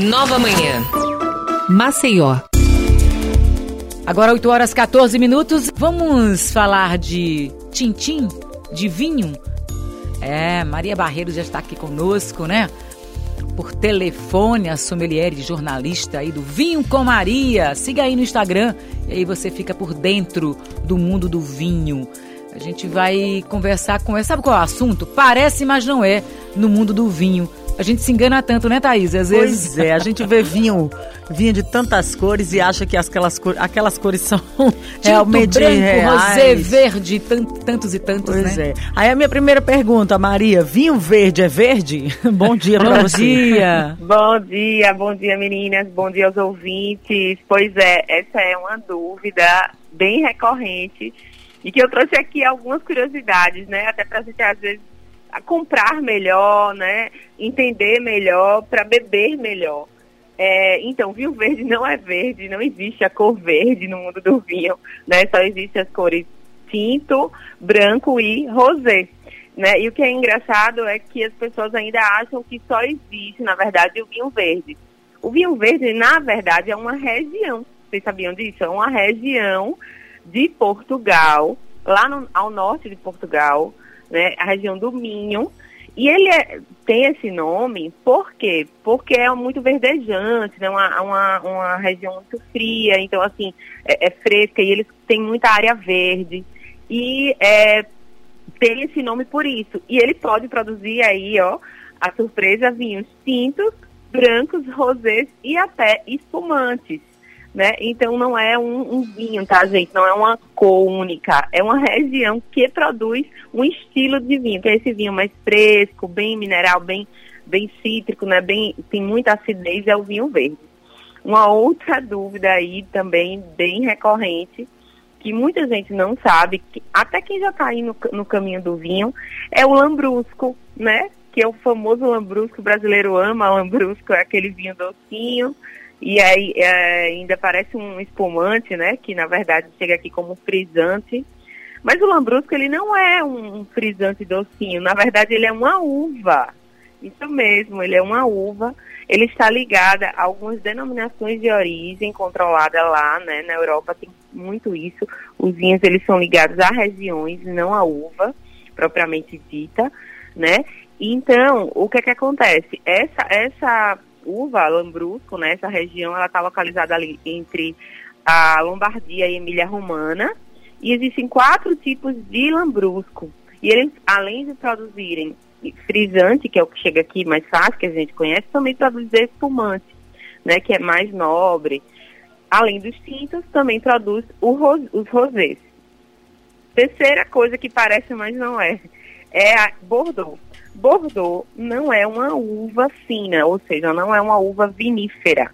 Nova Manhã. Maceió. Agora 8 horas 14 minutos. Vamos falar de tintim, de vinho. É, Maria Barreiro já está aqui conosco, né? Por telefone, a sommelier jornalista aí do Vinho com Maria. Siga aí no Instagram e aí você fica por dentro do mundo do vinho. A gente vai conversar com ela. Sabe qual é o assunto? Parece, mas não é, no mundo do vinho. A gente se engana tanto, né, Thaís? Às vezes. Pois é, a gente vê vinho, vinho de tantas cores e acha que aquelas, cor, aquelas cores são realmente branco, reais. rosé, verde, tan- tantos e tantos, Pois né? é. Aí a minha primeira pergunta, Maria, vinho verde é verde? Bom dia pra Bom você. dia. Bom dia, bom dia meninas, bom dia aos ouvintes. Pois é, essa é uma dúvida bem recorrente e que eu trouxe aqui algumas curiosidades, né? Até para a gente às vezes a comprar melhor, né? Entender melhor, para beber melhor. É, então, vinho verde não é verde, não existe a cor verde no mundo do vinho, né? Só existem as cores tinto, branco e rosé. Né? E o que é engraçado é que as pessoas ainda acham que só existe, na verdade, o vinho verde. O vinho verde, na verdade, é uma região. Vocês sabiam disso? É uma região de Portugal, lá no- ao norte de Portugal, né? A região do Minho. E ele é- tem esse nome por quê? Porque é muito verdejante, né? Uma, uma, uma região muito fria, então assim, é, é fresca e eles têm muita área verde. E é, tem esse nome por isso. E ele pode produzir aí, ó, a surpresa, vinhos tintos, brancos, rosés e até espumantes, né? Então não é um, um vinho, tá, gente? Não é uma cor única. É uma região que produz um estilo de vinho, que é esse vinho mais fresco, bem mineral, bem, bem cítrico, né? Bem, tem muita acidez, é o vinho verde. Uma outra dúvida aí também bem recorrente, que muita gente não sabe, que até quem já está aí no, no caminho do vinho, é o lambrusco, né? Que é o famoso lambrusco, o brasileiro ama lambrusco, é aquele vinho docinho, e aí é, ainda parece um espumante, né? Que na verdade chega aqui como frisante. Mas o lambrusco ele não é um, frisante docinho, na verdade ele é uma uva. Isso mesmo, ele é uma uva. Ele está ligado a algumas denominações de origem controlada lá, né? Na Europa tem muito isso. Os vinhos eles são ligados a regiões, não a uva propriamente dita, né? Então, o que é que acontece? Essa essa uva lambrusco, né? Essa região, ela está localizada ali entre a Lombardia e Emília Romana. E existem quatro tipos de lambrusco. E eles, além de produzirem frisante, que é o que chega aqui mais fácil, que a gente conhece, também produz espumante, né, que é mais nobre. Além dos tintos, também produz os rosés. Terceira coisa que parece, mas não é, é a Bordeaux. Bordeaux não é uma uva fina, ou seja, não é uma uva vinífera,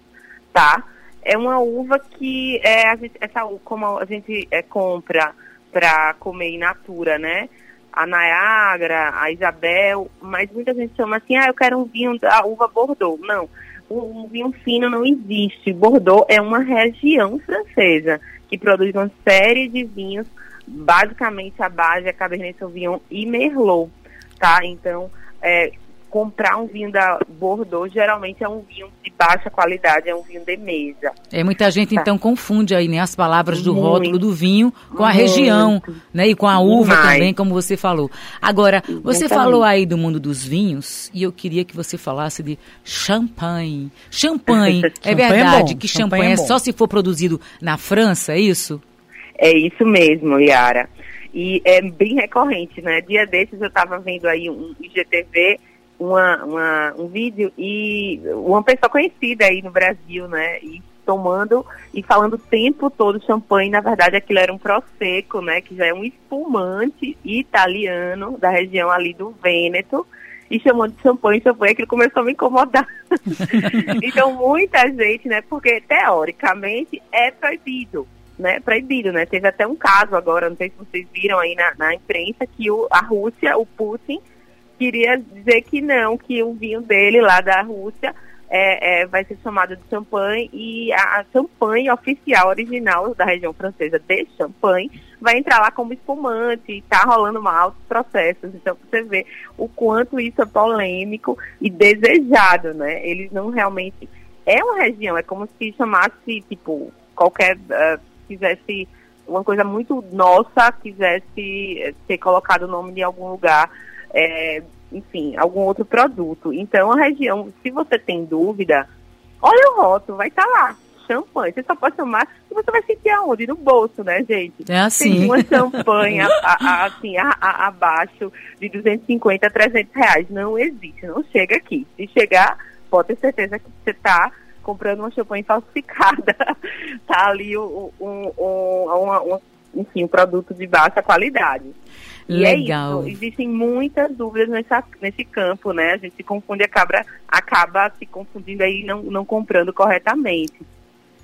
tá? É uma uva que é a gente, essa como a gente é, compra para comer in natura, né? A Niagara, a Isabel, mas muita gente chama assim, ah, eu quero um vinho da uva Bordeaux. Não, um, um vinho fino não existe. Bordeaux é uma região francesa que produz uma série de vinhos, basicamente a base é Cabernet Sauvignon e Merlot, tá? Então, é, comprar um vinho da Bordeaux geralmente é um vinho de baixa qualidade, é um vinho de mesa. É, muita gente Tá. então confunde aí, né, as palavras do Muito. rótulo do vinho com a Muito. região, né, e com a uva Demais. também, como você falou. Agora, você Exatamente. falou aí do mundo dos vinhos e eu queria que você falasse de champanhe. Champanhe, é Champanhe é verdade bom, que champanhe champanhe é é só se for produzido na França, é isso? É isso mesmo, Yara. E é bem recorrente, né? Dia desses eu estava vendo aí um IGTV, uma, uma, um vídeo, e uma pessoa conhecida aí no Brasil, né? E tomando e falando o tempo todo champanhe, na verdade aquilo era um prosecco, né? Que já é um espumante italiano da região ali do Vêneto. E chamando de champanhe, champanhe, aquilo começou a me incomodar. então, muita gente, né? Porque teoricamente é proibido né, proibido, né? Teve até um caso agora, não sei se vocês viram aí na, na imprensa, que o, a Rússia, o Putin, queria dizer que não, que o vinho dele lá da Rússia é, é, vai ser chamado de champanhe e a, a champanhe oficial, original da região francesa de champanhe, vai entrar lá como espumante e tá rolando uma altos processos. Então você vê o quanto isso é polêmico e desejado, né? Eles não realmente é uma região, é como se chamasse, tipo, qualquer, uh, quisesse uma coisa muito nossa, quisesse eh, ser colocado o nome de algum lugar, é, enfim, algum outro produto. Então, a região, se você tem dúvida, olha o rótulo, vai estar tá lá. Champanhe, você só pode tomar e você vai sentir aonde? No bolso, né, gente? É assim. Tem uma champanhe a, a, assim, a, abaixo de 250 a 300 reais. Não existe, não chega aqui. Se chegar, pode ter certeza que você está comprando uma champanhe falsificada. tá ali um, um, um, enfim, um produto de baixa qualidade. E Legal. é isso. Existem muitas dúvidas nessa, nesse campo, né? A gente se confunde, acaba, acaba se confundindo aí não, não comprando corretamente.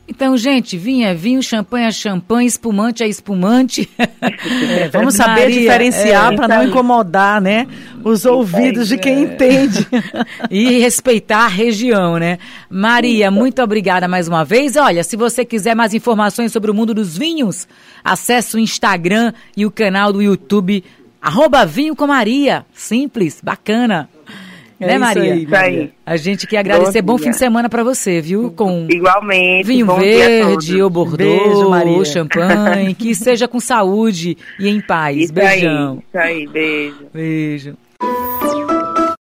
Então, gente, vinho é vinho, champanhe é champanhe, espumante é espumante. É, vamos saber Maria, diferenciar é, para não incomodar, né, os ouvidos de quem entende. e respeitar a região, né? Maria, muito obrigada mais uma vez. Olha, se você quiser mais informações sobre o mundo dos vinhos, acesse o Instagram e o canal do YouTube, arroba Vinho com Maria. Simples, bacana. É né, Maria? Isso aí. A gente quer agradecer. Bom, bom fim de semana para você, viu? Com Igualmente. Vinho verde, o Bordeaux, Beijo, Maria. champanhe, que seja com saúde e em paz. Isso Beijão. Aí, isso aí, beijo. Beijo.